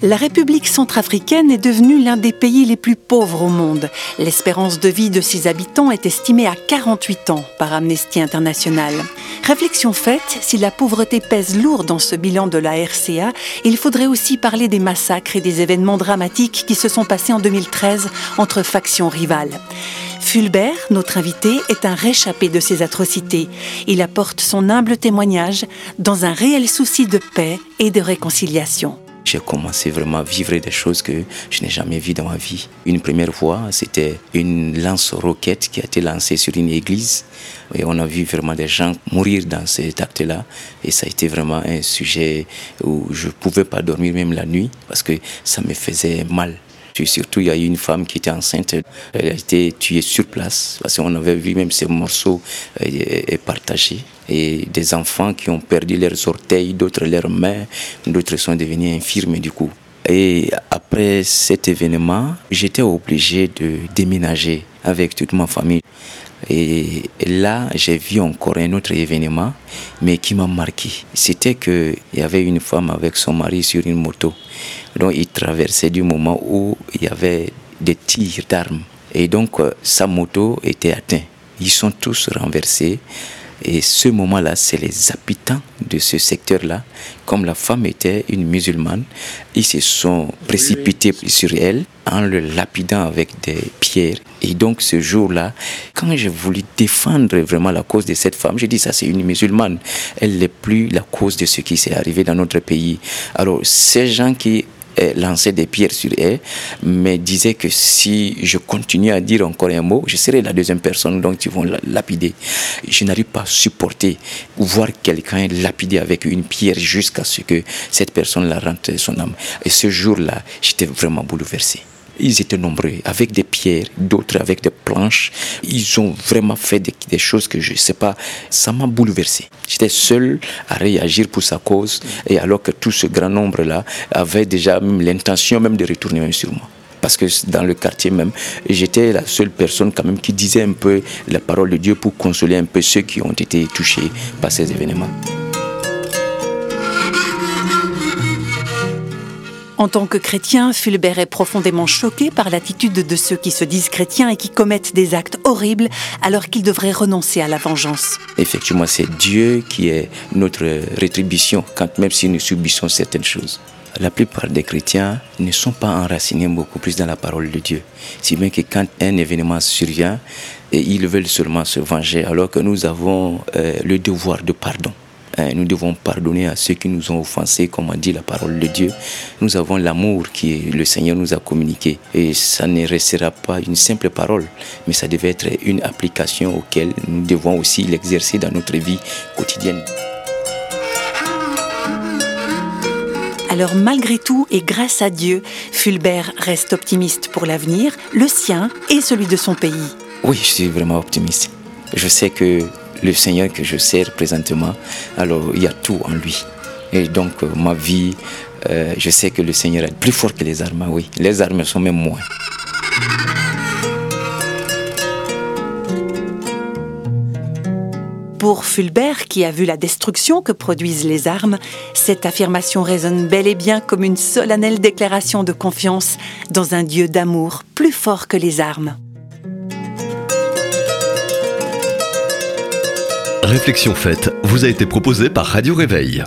La République centrafricaine est devenue l'un des pays les plus pauvres au monde. L'espérance de vie de ses habitants est estimée à 48 ans par Amnesty International. Réflexion faite, si la pauvreté pèse lourd dans ce bilan de la RCA, il faudrait aussi parler des massacres et des événements dramatiques qui se sont passés en 2013 entre factions rivales. Fulbert, notre invité, est un réchappé de ces atrocités. Il apporte son humble témoignage dans un réel souci de paix et de réconciliation j'ai commencé vraiment à vivre des choses que je n'ai jamais vues dans ma vie. Une première fois, c'était une lance-roquette qui a été lancée sur une église. Et on a vu vraiment des gens mourir dans cet acte-là. Et ça a été vraiment un sujet où je ne pouvais pas dormir même la nuit parce que ça me faisait mal. Surtout, il y a eu une femme qui était enceinte. Elle a été tuée sur place parce qu'on avait vu même ces morceaux euh, partagés. Et des enfants qui ont perdu leurs orteils, d'autres leurs mains, d'autres sont devenus infirmes du coup. Et après cet événement, j'étais obligé de déménager avec toute ma famille. Et là, j'ai vu encore un autre événement, mais qui m'a marqué. C'était qu'il y avait une femme avec son mari sur une moto. Donc, ils traversaient du moment où il y avait des tirs d'armes. Et donc, euh, sa moto était atteinte. Ils sont tous renversés. Et ce moment-là, c'est les habitants de ce secteur-là, comme la femme était une musulmane, ils se sont précipités sur elle en le lapidant avec des pierres. Et donc ce jour-là, quand j'ai voulu défendre vraiment la cause de cette femme, j'ai dit ça c'est une musulmane. Elle n'est plus la cause de ce qui s'est arrivé dans notre pays. Alors ces gens qui lançait des pierres sur elle, mais disait que si je continue à dire encore un mot, je serai la deuxième personne dont ils vont lapider. Je n'arrive pas à supporter voir quelqu'un lapider avec une pierre jusqu'à ce que cette personne la rentre son âme. Et ce jour-là, j'étais vraiment bouleversé. Ils étaient nombreux, avec des pierres, d'autres avec des planches. Ils ont vraiment fait des, choses que je ne sais pas. Ça m'a bouleversé. J'étais seul à réagir pour sa cause, et alors que tout ce grand nombre-là avait déjà l'intention même de retourner même sur moi parce que dans le quartier même, j'étais la seule personne quand même qui disait un peu la parole de Dieu pour consoler un peu ceux qui ont été touchés par ces événements. En tant que chrétien, Fulbert est profondément choqué par l'attitude de ceux qui se disent chrétiens et qui commettent des actes horribles alors qu'ils devraient renoncer à la vengeance. Effectivement, c'est Dieu qui est notre rétribution, quand même si nous subissons certaines choses. La plupart des chrétiens ne sont pas enracinés beaucoup plus dans la parole de Dieu. Si bien que quand un événement survient, ils veulent seulement se venger, alors que nous avons euh, le devoir de pardon. Hein, nous devons pardonner à ceux qui nous ont offensés, comme a dit la parole de Dieu. Nous avons l'amour que le Seigneur nous a communiqué. Et ça ne restera pas une simple parole, mais ça devait être une application auquel nous devons aussi l'exercer dans notre vie quotidienne. Alors malgré tout et grâce à Dieu, Fulbert reste optimiste pour l'avenir, le sien et celui de son pays. Oui, je suis vraiment optimiste. Je sais que le Seigneur que je sers présentement, alors il y a tout en lui. Et donc euh, ma vie, euh, je sais que le Seigneur est plus fort que les armes, oui. Les armes sont même moins. Pour Fulbert, qui a vu la destruction que produisent les armes, cette affirmation résonne bel et bien comme une solennelle déclaration de confiance dans un Dieu d'amour plus fort que les armes. Réflexion faite vous a été proposée par Radio Réveil.